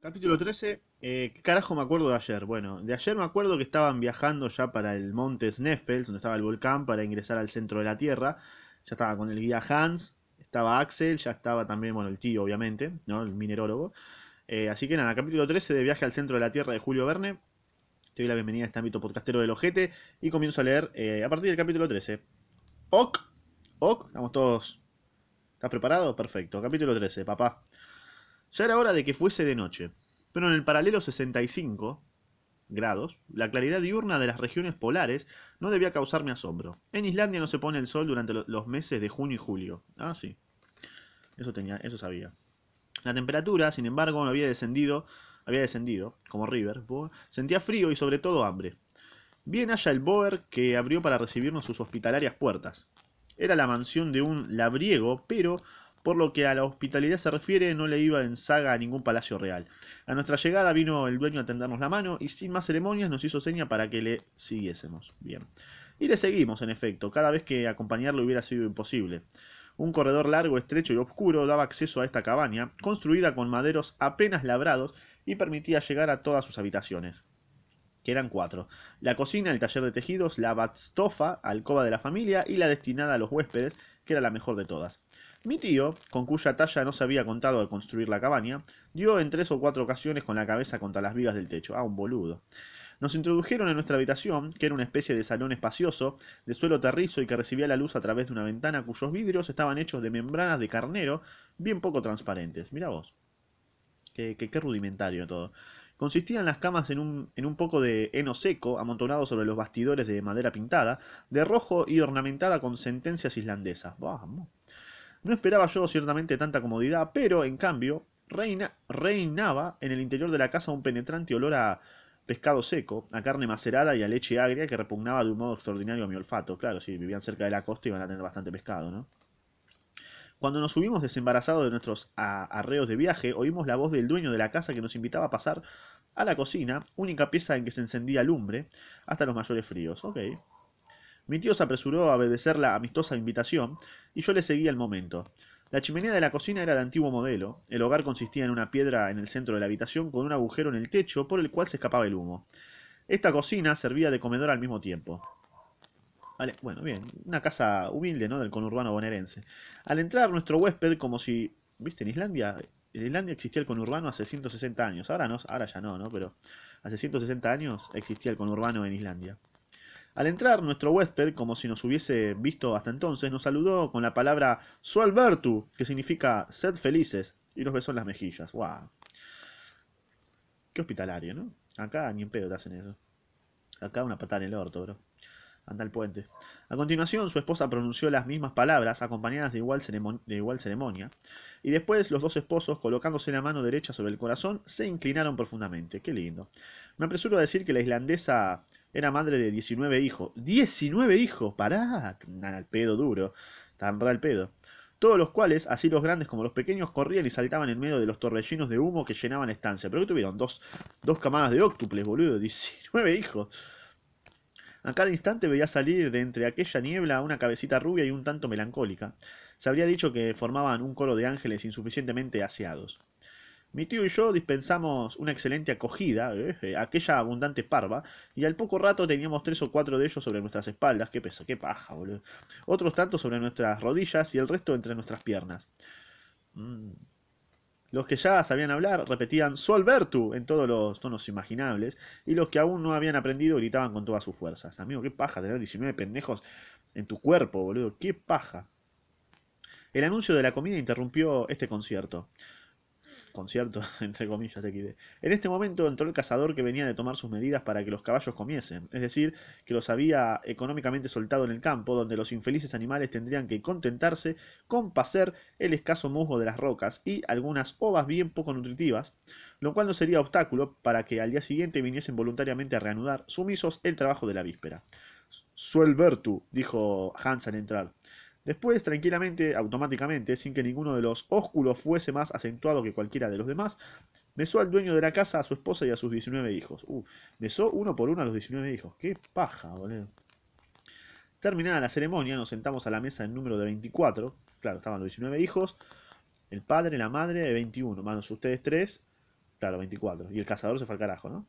Capítulo 13. eh, ¿Qué carajo me acuerdo de ayer? Bueno, de ayer me acuerdo que estaban viajando ya para el monte Sneffels, donde estaba el volcán, para ingresar al centro de la Tierra. Ya estaba con el guía Hans, estaba Axel, ya estaba también, bueno, el tío, obviamente, ¿no? El minerólogo. Eh, así que nada, capítulo 13 de Viaje al centro de la Tierra de Julio Verne. Te doy la bienvenida a este ámbito podcastero del ojete y comienzo a leer eh, a partir del capítulo 13. Ok, ok, estamos todos. ¿Estás preparado? Perfecto. Capítulo 13, papá. Ya era hora de que fuese de noche, pero en el paralelo 65 grados, la claridad diurna de las regiones polares no debía causarme asombro. En Islandia no se pone el sol durante lo- los meses de junio y julio. Ah, sí. Eso tenía, eso sabía. La temperatura, sin embargo, no había descendido, había descendido, como River. Sentía frío y sobre todo hambre. Bien haya el Boer que abrió para recibirnos sus hospitalarias puertas. Era la mansión de un labriego, pero por lo que a la hospitalidad se refiere no le iba en saga a ningún palacio real. A nuestra llegada vino el dueño a tendernos la mano y sin más ceremonias nos hizo seña para que le siguiésemos. Bien. Y le seguimos, en efecto, cada vez que acompañarlo hubiera sido imposible. Un corredor largo, estrecho y oscuro daba acceso a esta cabaña, construida con maderos apenas labrados y permitía llegar a todas sus habitaciones que eran cuatro. La cocina, el taller de tejidos, la batstofa, alcoba de la familia y la destinada a los huéspedes, que era la mejor de todas. Mi tío, con cuya talla no se había contado al construir la cabaña, dio en tres o cuatro ocasiones con la cabeza contra las vigas del techo. Ah, un boludo. Nos introdujeron en nuestra habitación, que era una especie de salón espacioso, de suelo terrizo y que recibía la luz a través de una ventana cuyos vidrios estaban hechos de membranas de carnero bien poco transparentes. Mira vos. Qué, qué rudimentario todo. Consistían las camas en un, poco de heno seco amontonado sobre los bastidores de madera pintada, de rojo y ornamentada con sentencias islandesas. Vamos. No esperaba yo ciertamente tanta comodidad, pero en cambio reina, reinaba en el interior de la casa un penetrante olor a pescado seco, a carne macerada y a leche agria que repugnaba de un modo extraordinario a mi olfato. Claro, si vivían cerca de la costa iban a tener bastante pescado, ¿no? Cuando nos subimos desembarazados de nuestros arreos de viaje, oímos la voz del dueño de la casa que nos invitaba a pasar a la cocina, única pieza en que se encendía lumbre, hasta los mayores fríos. Ok. Mi tío se apresuró a obedecer la amistosa invitación, y yo le seguí al momento. La chimenea de la cocina era de antiguo modelo, el hogar consistía en una piedra en el centro de la habitación con un agujero en el techo por el cual se escapaba el humo. Esta cocina servía de comedor al mismo tiempo. Vale, bueno, bien, una casa humilde, ¿no? Del conurbano bonaerense. Al entrar nuestro huésped, como si, viste, en Islandia, en Islandia existía el conurbano hace 160 años. Ahora no, ahora ya no, ¿no? Pero hace 160 años existía el conurbano en Islandia. Al entrar nuestro huésped, como si nos hubiese visto hasta entonces, nos saludó con la palabra Sualbertu, que significa sed felices, y nos besó en las mejillas. ¡Wow! Qué hospitalario, ¿no? Acá ni en pedo te hacen eso. Acá una patada en el orto, bro. Anda al puente. A continuación, su esposa pronunció las mismas palabras, acompañadas de igual, ceremonia, y después los dos esposos, colocándose la mano derecha sobre el corazón, se inclinaron profundamente. Qué lindo. Me apresuro a decir que la islandesa era madre de 19 hijos. ¡19 hijos! ¡Pará! Tan al pedo duro. Tan al pedo. Todos los cuales, así los grandes como los pequeños, corrían y saltaban en medio de los torbellinos de humo que llenaban la estancia. ¿Pero qué tuvieron? Dos, dos camadas de óctuples, boludo. 19 hijos. A cada instante veía salir de entre aquella niebla una cabecita rubia y un tanto melancólica. Se habría dicho que formaban un coro de ángeles insuficientemente aseados. Mi tío y yo dispensamos una excelente acogida eh, eh, a aquella abundante parva, y al poco rato teníamos tres o cuatro de ellos sobre nuestras espaldas, qué peso, qué paja, boludo. Otros tantos sobre nuestras rodillas y el resto entre nuestras piernas. Mm. Los que ya sabían hablar repetían Solbertu en todos los tonos imaginables, y los que aún no habían aprendido gritaban con todas sus fuerzas. Amigo, qué paja tener 19 pendejos en tu cuerpo, boludo, qué paja. El anuncio de la comida interrumpió este concierto. Concierto, entre comillas, XD. En este momento entró el cazador que venía de tomar sus medidas para que los caballos comiesen, es decir, que los había económicamente soltado en el campo, donde los infelices animales tendrían que contentarse con pacer el escaso musgo de las rocas y algunas ovas bien poco nutritivas, lo cual no sería obstáculo para que al día siguiente viniesen voluntariamente a reanudar, sumisos, el trabajo de la víspera. Suelbertu, dijo Hans al entrar. Después, tranquilamente, automáticamente, sin que ninguno de los ósculos fuese más acentuado que cualquiera de los demás, besó al dueño de la casa, a su esposa y a sus 19 hijos. Uh, besó uno por uno a los 19 hijos. Qué paja, boludo. Terminada la ceremonia, nos sentamos a la mesa en número de 24. Claro, estaban los 19 hijos, el padre, la madre, de 21, manos ustedes tres, Claro, 24. Y el cazador se fue al carajo, ¿no?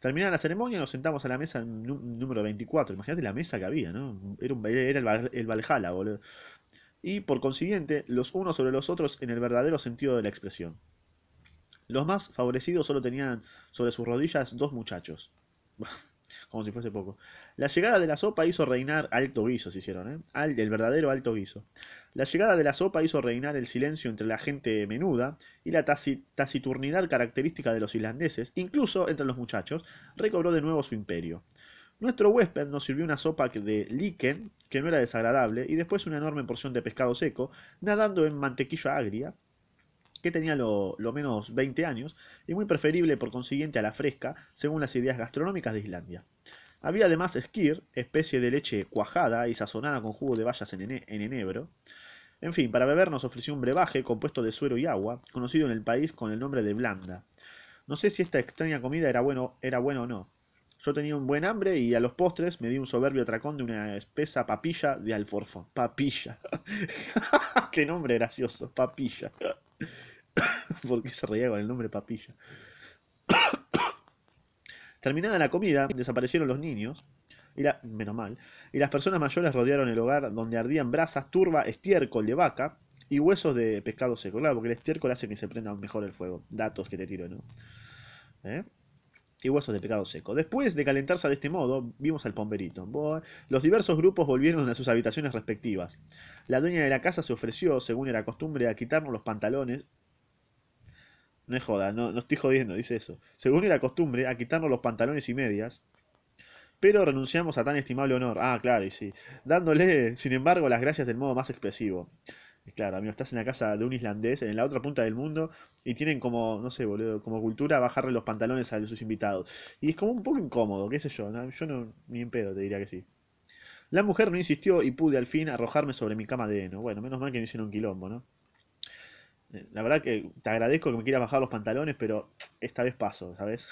Terminada la ceremonia, nos sentamos a la mesa número 24. Imagínate la mesa que había, ¿no? Era, el, el Valhalla, boludo. Y por consiguiente, los unos sobre los otros en el verdadero sentido de la expresión. Los más favorecidos solo tenían sobre sus rodillas dos muchachos. Como si fuese poco. La llegada de la sopa hizo reinar alto guiso, se hicieron, ¿eh? el verdadero alto guiso. La llegada de la sopa hizo reinar el silencio entre la gente menuda y la taciturnidad característica de los islandeses, incluso entre los muchachos, recobró de nuevo su imperio. Nuestro huésped nos sirvió una sopa de lichen, que no era desagradable, y después una enorme porción de pescado seco, nadando en mantequilla agria, que tenía lo, menos 20 años, y muy preferible por consiguiente a la fresca, según las ideas gastronómicas de Islandia. Había además skir, especie de leche cuajada y sazonada con jugo de bayas en, enebro. En fin, para beber nos ofreció un brebaje compuesto de suero y agua, conocido en el país con el nombre de blanda. No sé si esta extraña comida era bueno, era bueno o no. Yo tenía un buen hambre y a los postres me di un soberbio tracón de una espesa papilla de alforfón. Papilla. Qué nombre gracioso, papilla. ¿Por qué se reía con el nombre papilla? Terminada la comida, desaparecieron los niños, y la, menos mal, y las personas mayores rodearon el hogar donde ardían brasas, turba, estiércol de vaca y huesos de pescado seco. Claro, porque el estiércol hace que se prenda mejor el fuego. Datos que te tiro, ¿no? ¿Eh? Y huesos de pescado seco. Después de calentarse de este modo, vimos al pomberito. Los diversos grupos volvieron a sus habitaciones respectivas. La dueña de la casa se ofreció, según era costumbre, a quitarnos los pantalones no es joda, no, no estoy jodiendo, dice eso. Según era costumbre, a quitarnos los pantalones y medias. Pero renunciamos a tan estimable honor. Ah, claro, y sí. Dándole, sin embargo, las gracias del modo más expresivo. Claro, amigo, estás en la casa de un islandés, en la otra punta del mundo, y tienen como, no sé, boludo, como cultura bajarle los pantalones a sus invitados. Y es como un poco incómodo, qué sé yo. Yo no, ni en pedo te diría que sí. La mujer no insistió y pude al fin arrojarme sobre mi cama de heno. Bueno, menos mal que no hicieron un quilombo, ¿no? La verdad que te agradezco que me quieras bajar los pantalones, pero esta vez paso, ¿sabes?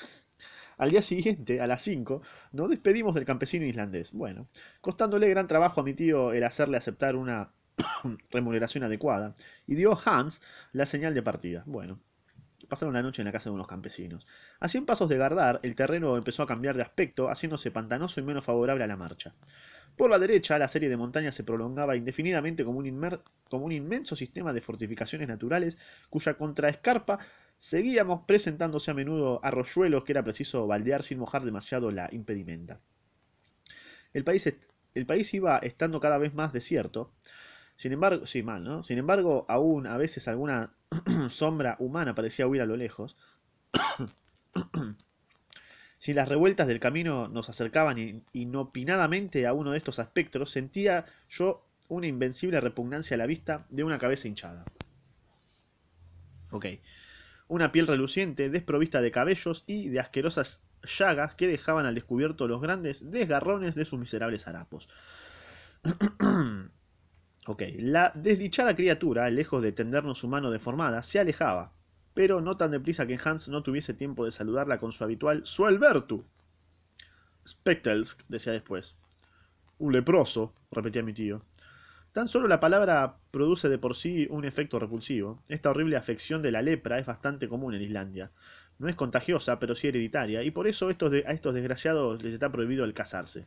Al día siguiente, a las 5, nos despedimos del campesino islandés. Bueno, costándole gran trabajo a mi tío el hacerle aceptar una remuneración adecuada, y dio Hans la señal de partida. Bueno, pasaron la noche en la casa de unos campesinos. A 100 pasos de Gardar, el terreno empezó a cambiar de aspecto, haciéndose pantanoso y menos favorable a la marcha. Por la derecha, la serie de montañas se prolongaba indefinidamente como un, como un inmenso sistema de fortificaciones naturales cuya contraescarpa seguíamos presentándose a menudo arroyuelos que era preciso baldear sin mojar demasiado la impedimenta. El país, el país iba estando cada vez más desierto, sin embargo, sí, mal, ¿no? Sin embargo, aún a veces alguna sombra humana parecía huir a lo lejos. Si las revueltas del camino nos acercaban inopinadamente a uno de estos aspectos, sentía yo una invencible repugnancia a la vista de una cabeza hinchada. Ok. Una piel reluciente, desprovista de cabellos y de asquerosas llagas que dejaban al descubierto los grandes desgarrones de sus miserables harapos. ok. La desdichada criatura, lejos de tendernos su mano deformada, se alejaba, pero no tan deprisa que Hans no tuviese tiempo de saludarla con su habitual Suelbertu. Spectelsk, decía después. Un leproso, repetía mi tío. Tan solo la palabra produce de por sí un efecto repulsivo. Esta horrible afección de la lepra es bastante común en Islandia. No es contagiosa, pero sí hereditaria, y por eso estos a estos desgraciados les está prohibido el casarse.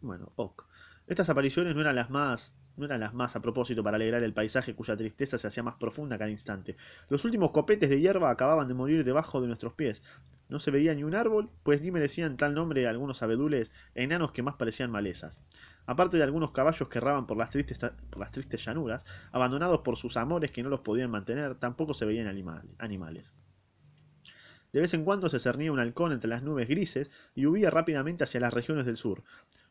Bueno, ok. Estas apariciones no eran las más no eran las más a propósito para alegrar el paisaje cuya tristeza se hacía más profunda cada instante. Los últimos copetes de hierba acababan de morir debajo de nuestros pies. No se veía ni un árbol, pues ni merecían tal nombre algunos abedules enanos que más parecían malezas. Aparte de algunos caballos que erraban por las, tristes, por las tristes llanuras, abandonados por sus amores que no los podían mantener, tampoco se veían animales. De vez en cuando se cernía un halcón entre las nubes grises y huía rápidamente hacia las regiones del sur.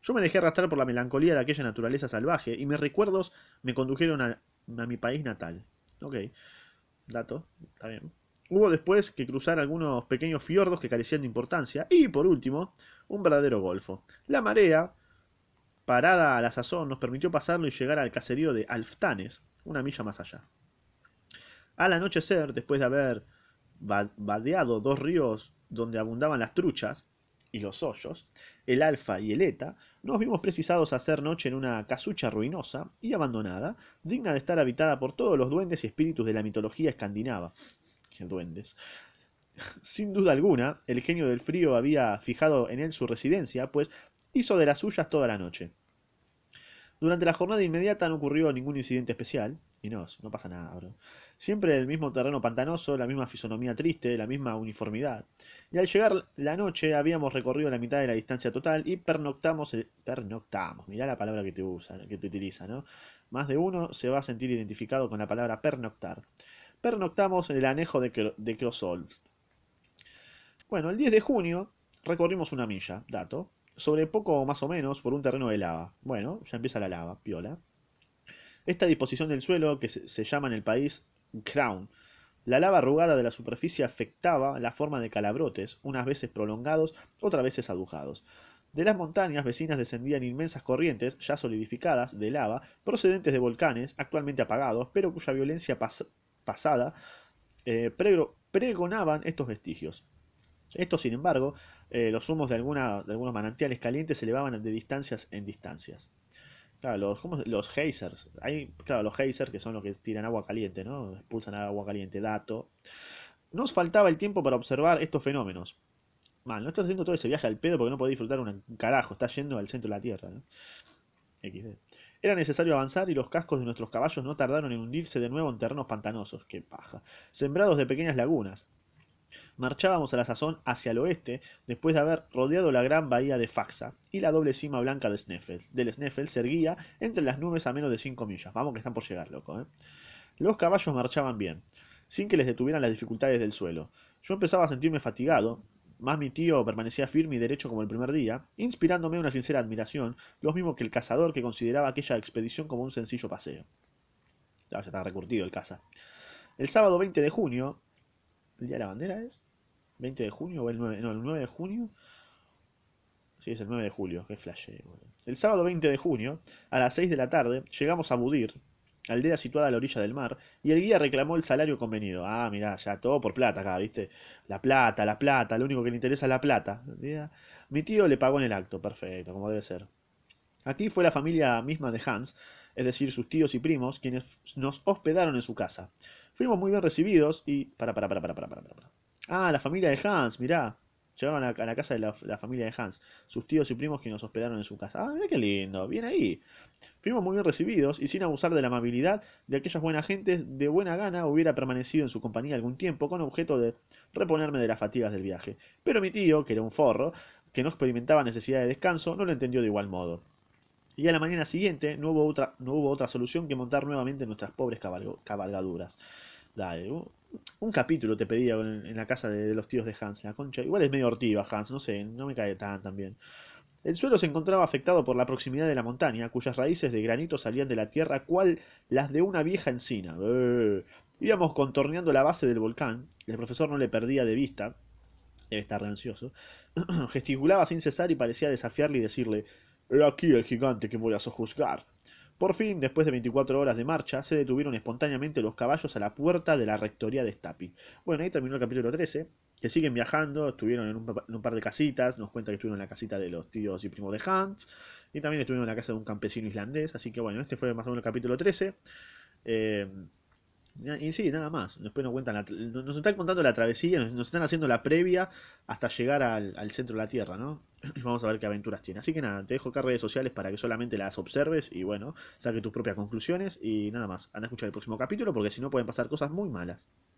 Yo me dejé arrastrar por la melancolía de aquella naturaleza salvaje y mis recuerdos me condujeron a, mi país natal. Ok, dato, está bien. Hubo después que cruzar algunos pequeños fiordos que carecían de importancia y, por último, un verdadero golfo. La marea, parada a la sazón, nos permitió pasarlo y llegar al caserío de Alftanes, una milla más allá. Al anochecer, después de haber vadeado dos ríos donde abundaban las truchas y los hoyos, el alfa y el eta, nos vimos precisados a hacer noche en una casucha ruinosa y abandonada, digna de estar habitada por todos los duendes y espíritus de la mitología escandinava. duendes. Sin duda alguna, el genio del frío había fijado en él su residencia, pues hizo de las suyas toda la noche. Durante la jornada inmediata no ocurrió ningún incidente especial, y no, no pasa nada, bro. Siempre el mismo terreno pantanoso, la misma fisonomía triste, la misma uniformidad. Y al llegar la noche habíamos recorrido la mitad de la distancia total y pernoctamos, el, pernoctamos, mirá la palabra que te usa, que te utiliza, ¿no? Más de uno se va a sentir identificado con la palabra pernoctar. Pernoctamos en el anejo de, de Crosol. Bueno, el 10 de junio recorrimos una milla, dato, sobre poco más o menos por un terreno de lava. Bueno, ya empieza la lava, piola. Esta disposición del suelo, que se, llama en el país crown, la lava arrugada de la superficie afectaba la forma de calabrotes, unas veces prolongados, otras veces adujados. De las montañas vecinas descendían inmensas corrientes, ya solidificadas, de lava, procedentes de volcanes, actualmente apagados, pero cuya violencia pasada eh, pregonaban estos vestigios. Estos, sin embargo, eh, los humos de, de algunos manantiales calientes se elevaban de distancias en distancias. Claro, los, ¿cómo, los geysers. Claro, los geysers que son los que tiran agua caliente, ¿no? Expulsan agua caliente, dato. Nos faltaba el tiempo para observar estos fenómenos. Mal, no estás haciendo todo ese viaje al pedo porque no podés disfrutar un carajo, estás yendo al centro de la Tierra, ¿no? Era necesario avanzar y los cascos de nuestros caballos no tardaron en hundirse de nuevo en terrenos pantanosos, qué paja, sembrados de pequeñas lagunas, Marchábamos a la sazón hacia el oeste, después de haber rodeado la gran bahía de Faxa y la doble cima blanca de Sneffels. Del Sneffels se erguía entre las nubes a menos de 5 millas. Vamos que están por llegar, loco. ¿eh? Los caballos marchaban bien, sin que les detuvieran las dificultades del suelo. Yo empezaba a sentirme fatigado, más mi tío permanecía firme y derecho como el primer día, inspirándome una sincera admiración, lo mismo que el cazador que consideraba aquella expedición como un sencillo paseo. Ya, ya está recurtido el caza. El sábado 20 de junio, ¿el día de la bandera es? 20 de junio o el 9, no, el 9 de junio. Sí, es el 9 de julio, qué flash. El sábado 20 de junio, a las 6 de la tarde, llegamos a Budir, aldea situada a la orilla del mar, y el guía reclamó el salario convenido. Ah, mirá, ya todo por plata acá, ¿viste? La plata, la plata, lo único que le interesa es la plata. Mi tío le pagó en el acto, perfecto, como debe ser. Aquí fue la familia misma de Hans, es decir, sus tíos y primos, quienes nos hospedaron en su casa. Fuimos muy bien recibidos y... Para, para, para, para, para, para, para. Ah, la familia de Hans, mirá. Llegaron a, la casa de la, familia de Hans, sus tíos y primos que nos hospedaron en su casa. Ah, mira qué lindo, bien ahí. Fuimos muy bien recibidos y sin abusar de la amabilidad de aquellas buenas gentes, de buena gana hubiera permanecido en su compañía algún tiempo con objeto de reponerme de las fatigas del viaje. Pero mi tío, que era un forro, que no experimentaba necesidad de descanso, no lo entendió de igual modo. Y a la mañana siguiente no hubo otra, no hubo otra solución que montar nuevamente nuestras pobres cabalgaduras. Dale, un capítulo te pedía en, la casa de, los tíos de Hans, la concha. Igual es medio hortiva Hans, no sé, no me cae tan, tan bien. El suelo se encontraba afectado por la proximidad de la montaña, cuyas raíces de granito salían de la tierra cual las de una vieja encina. Eh, íbamos contorneando la base del volcán, el profesor no le perdía de vista, debe estar ansioso, gesticulaba sin cesar y parecía desafiarle y decirle, he aquí el gigante que voy a sojuzgar. Por fin, después de 24 horas de marcha, se detuvieron espontáneamente los caballos a la puerta de la rectoría de Stapi. Bueno, ahí terminó el capítulo 13, que siguen viajando, estuvieron en un, par de casitas, nos cuenta que estuvieron en la casita de los tíos y primos de Hans, y también estuvieron en la casa de un campesino islandés, así que bueno, este fue más o menos el capítulo 13. Eh, y sí, nada más. Después nos cuentan nos están contando la travesía, nos, están haciendo la previa hasta llegar al, centro de la Tierra, ¿no? Vamos a ver qué aventuras tiene. Así que nada, te dejo acá redes sociales para que solamente las observes y bueno, saque tus propias conclusiones y nada más. Anda a escuchar el próximo capítulo porque si no pueden pasar cosas muy malas.